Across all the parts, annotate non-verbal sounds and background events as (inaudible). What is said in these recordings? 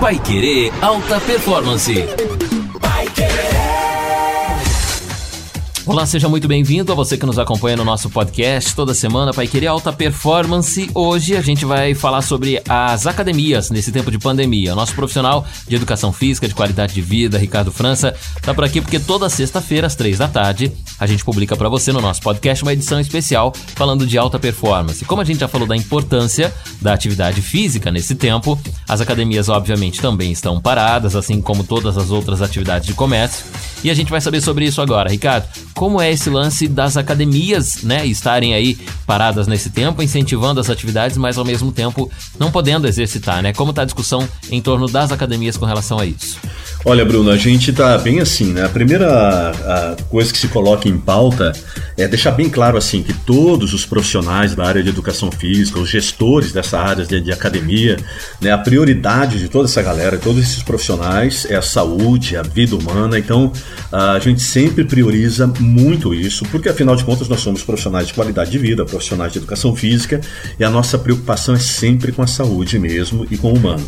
Pai Querer Alta Performance. Olá, seja muito bem-vindo a você que nos acompanha no nosso podcast toda semana Pai Querer Alta Performance. Hoje a gente vai falar sobre as academias nesse tempo de pandemia. O nosso profissional de educação física, de qualidade de vida, Ricardo França, está por aqui porque toda sexta-feira às três da tarde a gente publica para você no nosso podcast uma edição especial falando de alta performance. Como a gente já falou da importância da atividade física nesse tempo, as academias obviamente também estão paradas, assim como todas as outras atividades de comércio. E a gente vai saber sobre isso agora. Ricardo, como é esse lance das academias, né, estarem aí paradas nesse tempo, incentivando as atividades, mas ao mesmo tempo não podendo exercitar, né? Como está a discussão em torno das academias com relação a isso? Olha, Bruno, a gente tá bem assim, né? A primeira a coisa que se coloca em pauta é deixar bem claro assim que todos os profissionais da área de educação física, os gestores dessa área de, de academia, né, a prioridade de toda essa galera, todos esses profissionais é a saúde, a vida humana. Então, a gente sempre prioriza muito isso, porque afinal de contas nós somos profissionais de qualidade de vida, profissionais de educação física, e a nossa preocupação é sempre com a saúde mesmo e com o humano.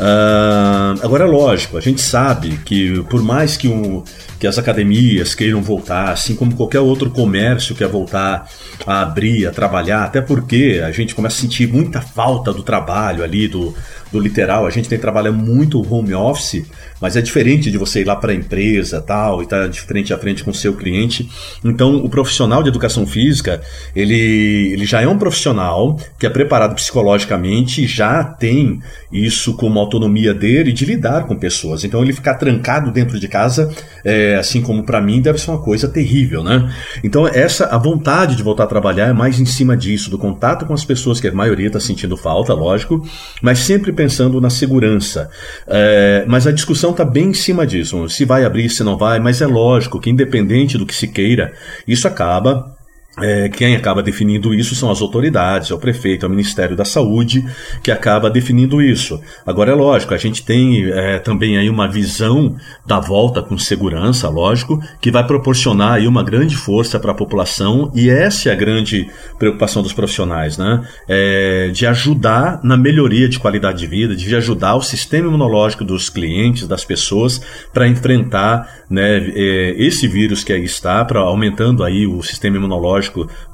Uh, agora, é lógico, a gente sabe que por mais que, um, que as academias queiram voltar, assim como qualquer outro comércio quer voltar a abrir, a trabalhar, até porque a gente começa a sentir muita falta do trabalho ali, do, do literal. A gente tem trabalhado muito home office, mas é diferente de você ir lá para a empresa tal e estar tá de frente a frente com o seu cliente. Então, o profissional de educação física, ele, ele já é um profissional que é preparado psicologicamente, já tem isso como autonomia dele de lidar com pessoas. Então, ele ficar trancado dentro de casa, é, assim como para mim, deve ser uma coisa terrível, né? Então, essa a vontade de voltar a trabalhar é mais em cima disso, do contato com as pessoas que a maioria está sentindo falta, lógico, mas sempre pensando na segurança. É, mas a discussão está bem em cima disso. Se vai abrir, se não vai, mas é lógico que, independente do que se queira, isso acaba é, quem acaba definindo isso são as autoridades, é o prefeito, é o Ministério da Saúde que acaba definindo isso. Agora é lógico, a gente tem é, também aí uma visão da volta com segurança, lógico, que vai proporcionar aí uma grande força para a população e essa é a grande preocupação dos profissionais, né? É, de ajudar na melhoria de qualidade de vida, de ajudar o sistema imunológico dos clientes, das pessoas, para enfrentar né, é, esse vírus que aí está, para aumentando aí o sistema imunológico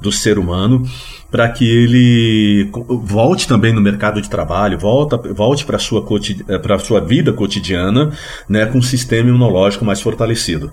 do ser humano, para que ele volte também no mercado de trabalho, volta, volte para a sua, sua vida cotidiana né, com um sistema imunológico mais fortalecido.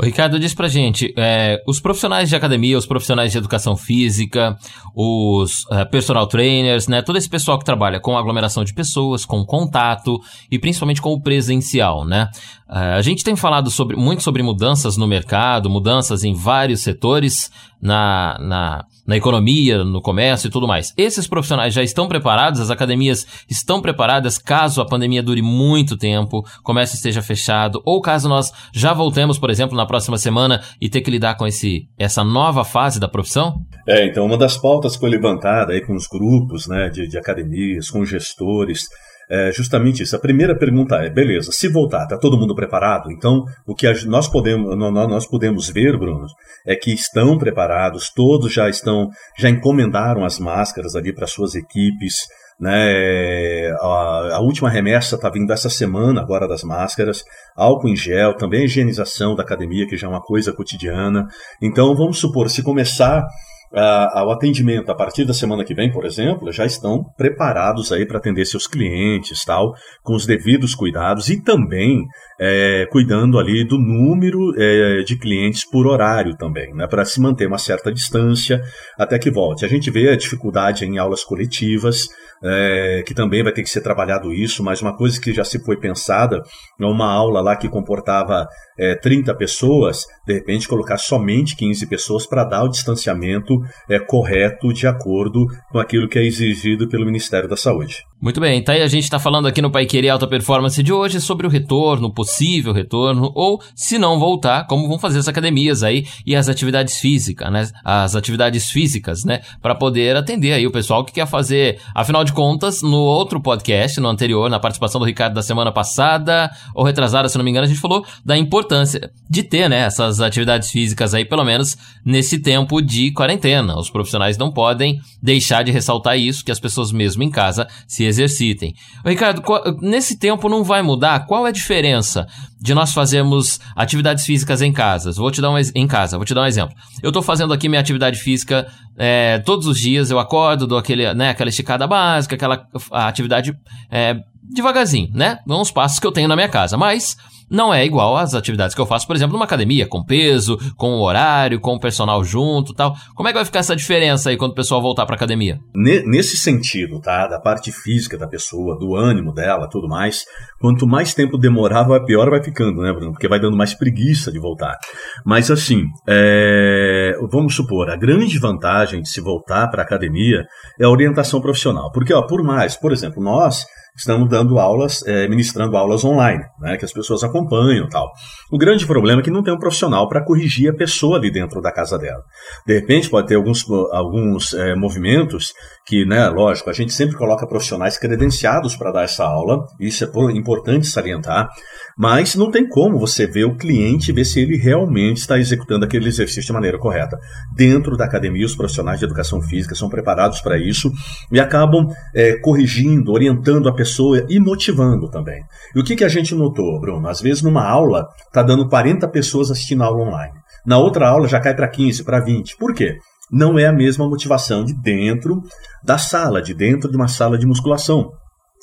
O Ricardo diz pra gente, é, os profissionais de academia, os profissionais de educação física, os é, personal trainers, né, todo esse pessoal que trabalha com aglomeração de pessoas, com contato e principalmente com o presencial, né? É, a gente tem falado sobre, muito sobre mudanças no mercado, mudanças em vários setores, na, na, na economia, no comércio e tudo mais. Esses profissionais já estão preparados, as academias estão preparadas caso a pandemia dure muito tempo, o comércio esteja fechado, ou caso nós já voltemos, por exemplo, na próxima semana e ter que lidar com esse, essa nova fase da profissão? É, então uma das pautas foi levantada aí com os grupos né, de, de academias, com gestores, é justamente isso. A primeira pergunta é: beleza, se voltar, está todo mundo preparado? Então, o que nós podemos, nós podemos ver, Bruno, é que estão preparados, todos já estão, já encomendaram as máscaras ali para suas equipes. Né? A, a última remessa está vindo essa semana agora das máscaras, álcool em gel, também a higienização da academia, que já é uma coisa cotidiana. Então, vamos supor, se começar ao atendimento a partir da semana que vem, por exemplo, já estão preparados aí para atender seus clientes, tal, com os devidos cuidados e também é, cuidando ali do número é, de clientes por horário também, né, para se manter uma certa distância até que volte. A gente vê a dificuldade em aulas coletivas, é, que também vai ter que ser trabalhado isso, mas uma coisa que já se foi pensada uma aula lá que comportava é, 30 pessoas, de repente colocar somente 15 pessoas para dar o distanciamento é, correto de acordo com aquilo que é exigido pelo Ministério da Saúde. Muito bem, tá aí a gente está falando aqui no Pai Querer Alta Performance de hoje sobre o retorno, possível retorno, ou se não voltar, como vão fazer as academias aí e as atividades físicas, né? As atividades físicas, né? Para poder atender aí o pessoal que quer fazer. Afinal de contas, no outro podcast, no anterior, na participação do Ricardo da semana passada, ou retrasada, se não me engano, a gente falou da importância de ter, né? Essas atividades físicas aí, pelo menos nesse tempo de quarentena. Os profissionais não podem deixar de ressaltar isso, que as pessoas mesmo em casa se exercitem. Ricardo, nesse tempo não vai mudar? Qual é a diferença de nós fazermos atividades físicas em casa? Vou te dar um em casa, vou te dar um exemplo. Eu estou fazendo aqui minha atividade física é, todos os dias, eu acordo, dou aquele, né, aquela esticada básica, aquela atividade é, devagarzinho, né? Uns passos que eu tenho na minha casa. Mas não é igual às atividades que eu faço, por exemplo, numa academia, com peso, com horário, com o personal junto tal. Como é que vai ficar essa diferença aí quando o pessoal voltar para academia? Nesse sentido, tá? Da parte física da pessoa, do ânimo dela, tudo mais, quanto mais tempo demorar, pior vai ficando, né, Bruno? Porque vai dando mais preguiça de voltar. Mas assim, é... vamos supor, a grande vantagem de se voltar para academia é a orientação profissional. Porque, ó, por mais, por exemplo, nós estamos dando aulas, é, ministrando aulas online, né, que as pessoas acompanham tal. O grande problema é que não tem um profissional para corrigir a pessoa ali dentro da casa dela. De repente pode ter alguns, alguns é, movimentos que, né, lógico, a gente sempre coloca profissionais credenciados para dar essa aula, isso é importante salientar, mas não tem como você ver o cliente ver se ele realmente está executando aquele exercício de maneira correta. Dentro da academia, os profissionais de educação física são preparados para isso e acabam é, corrigindo, orientando a pessoa e motivando também. E o que, que a gente notou, Bruno? Às vezes, numa aula, está dando 40 pessoas assistindo a aula online. Na outra aula já cai para 15, para 20. Por quê? Não é a mesma motivação de dentro da sala, de dentro de uma sala de musculação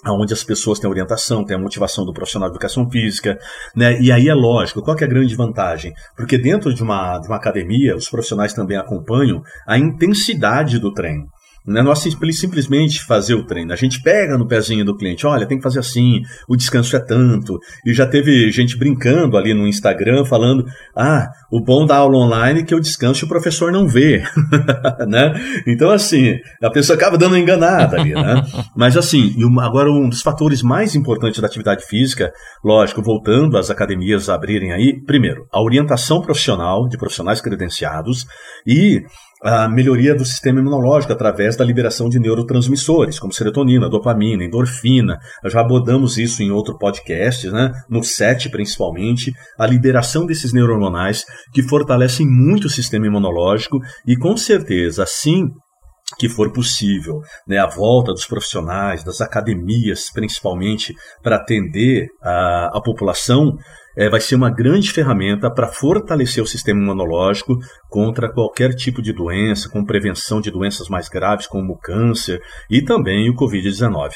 onde as pessoas têm orientação, têm a motivação do profissional de educação física, né? E aí é lógico, qual é a grande vantagem? Porque dentro de uma, de uma academia, os profissionais também acompanham a intensidade do treino. Não é simplesmente fazer o treino. A gente pega no pezinho do cliente, olha, tem que fazer assim, o descanso é tanto. E já teve gente brincando ali no Instagram falando: ah, o bom da aula online é que o descanso o professor não vê. (laughs) né? Então, assim, a pessoa acaba dando enganada ali, né? Mas assim, agora um dos fatores mais importantes da atividade física, lógico, voltando às academias a abrirem aí, primeiro, a orientação profissional de profissionais credenciados e a melhoria do sistema imunológico através da liberação de neurotransmissores, como serotonina, dopamina, endorfina. Já abordamos isso em outro podcast, né? no 7 principalmente, a liberação desses neuronais que fortalecem muito o sistema imunológico e com certeza, assim que for possível, né, a volta dos profissionais, das academias, principalmente, para atender a, a população, é, vai ser uma grande ferramenta para fortalecer o sistema imunológico contra qualquer tipo de doença, com prevenção de doenças mais graves, como o câncer e também o Covid-19.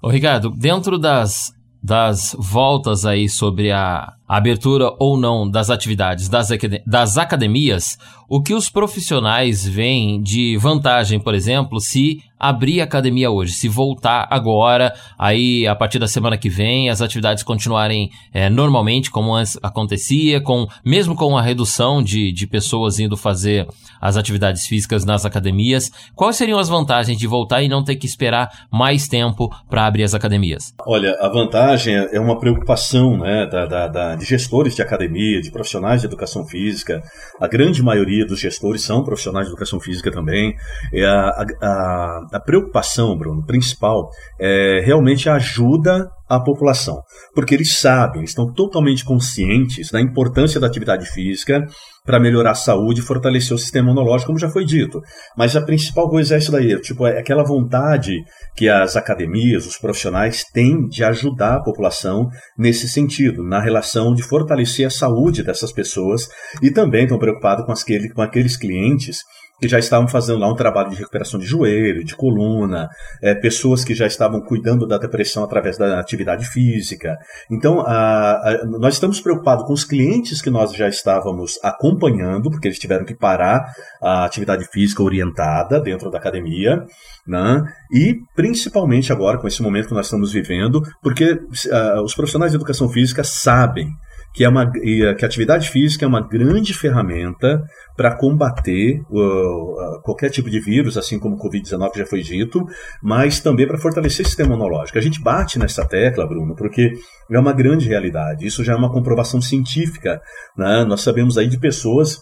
Ô Ricardo, dentro das, das voltas aí sobre a abertura ou não das atividades das, das academias, o que os profissionais veem de vantagem, por exemplo, se abrir a academia hoje, se voltar agora, aí a partir da semana que vem, as atividades continuarem é, normalmente como antes acontecia, com mesmo com a redução de, de pessoas indo fazer as atividades físicas nas academias, quais seriam as vantagens de voltar e não ter que esperar mais tempo para abrir as academias? Olha, a vantagem é uma preocupação né, da, da, da de gestores de academia, de profissionais de educação física. A grande maioria dos gestores são profissionais de educação física também. A, a, a preocupação, Bruno, principal é realmente a ajuda à população, porque eles sabem, estão totalmente conscientes da importância da atividade física para melhorar a saúde e fortalecer o sistema imunológico, como já foi dito. Mas a principal coisa é isso daí, tipo, é aquela vontade que as academias, os profissionais têm de ajudar a população nesse sentido, na relação de fortalecer a saúde dessas pessoas e também estão preocupados com, com aqueles clientes que já estavam fazendo lá um trabalho de recuperação de joelho, de coluna, é, pessoas que já estavam cuidando da depressão através da atividade física. Então, a, a, nós estamos preocupados com os clientes que nós já estávamos acompanhando, porque eles tiveram que parar a atividade física orientada dentro da academia, né? e principalmente agora, com esse momento que nós estamos vivendo, porque uh, os profissionais de educação física sabem que, é uma, que a atividade física é uma grande ferramenta para combater uh, qualquer tipo de vírus, assim como o Covid-19 já foi dito, mas também para fortalecer o sistema imunológico. A gente bate nessa tecla, Bruno, porque é uma grande realidade. Isso já é uma comprovação científica. Né? Nós sabemos aí de pessoas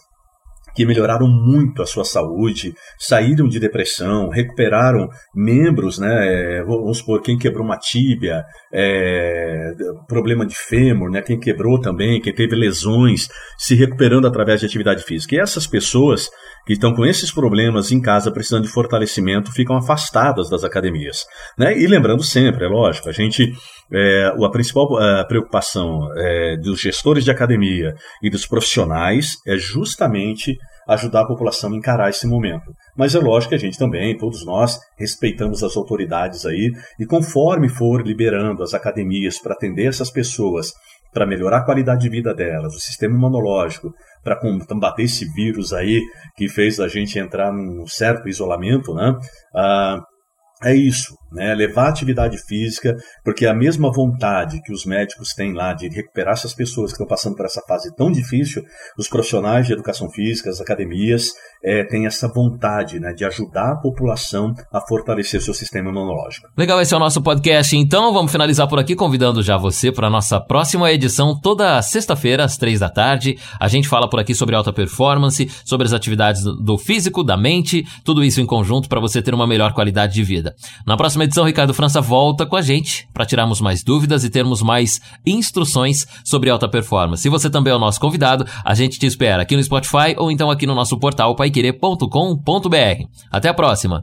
que melhoraram muito a sua saúde, saíram de depressão, recuperaram membros, né? É, vamos supor, quem quebrou uma tíbia, é, problema de fêmur, né? Quem quebrou também, quem teve lesões, se recuperando através de atividade física. E essas pessoas que estão com esses problemas em casa precisando de fortalecimento ficam afastadas das academias. Né? E lembrando sempre, é lógico, a gente é, a principal a preocupação é, dos gestores de academia e dos profissionais é justamente ajudar a população a encarar esse momento. Mas é lógico que a gente também, todos nós, respeitamos as autoridades aí e conforme for liberando as academias para atender essas pessoas, para melhorar a qualidade de vida delas, o sistema imunológico, para combater esse vírus aí que fez a gente entrar num certo isolamento, né? Ah, é isso, né? Levar atividade física, porque é a mesma vontade que os médicos têm lá de recuperar essas pessoas que estão passando por essa fase tão difícil, os profissionais de educação física, as academias, é, têm essa vontade né, de ajudar a população a fortalecer seu sistema imunológico. Legal, esse é o nosso podcast. Então, vamos finalizar por aqui, convidando já você para a nossa próxima edição, toda sexta-feira, às três da tarde. A gente fala por aqui sobre alta performance, sobre as atividades do físico, da mente, tudo isso em conjunto para você ter uma melhor qualidade de vida. Na próxima edição, Ricardo França volta com a gente para tirarmos mais dúvidas e termos mais instruções sobre alta performance. Se você também é o nosso convidado, a gente te espera aqui no Spotify ou então aqui no nosso portal Pai paiquerê.com.br. Até a próxima!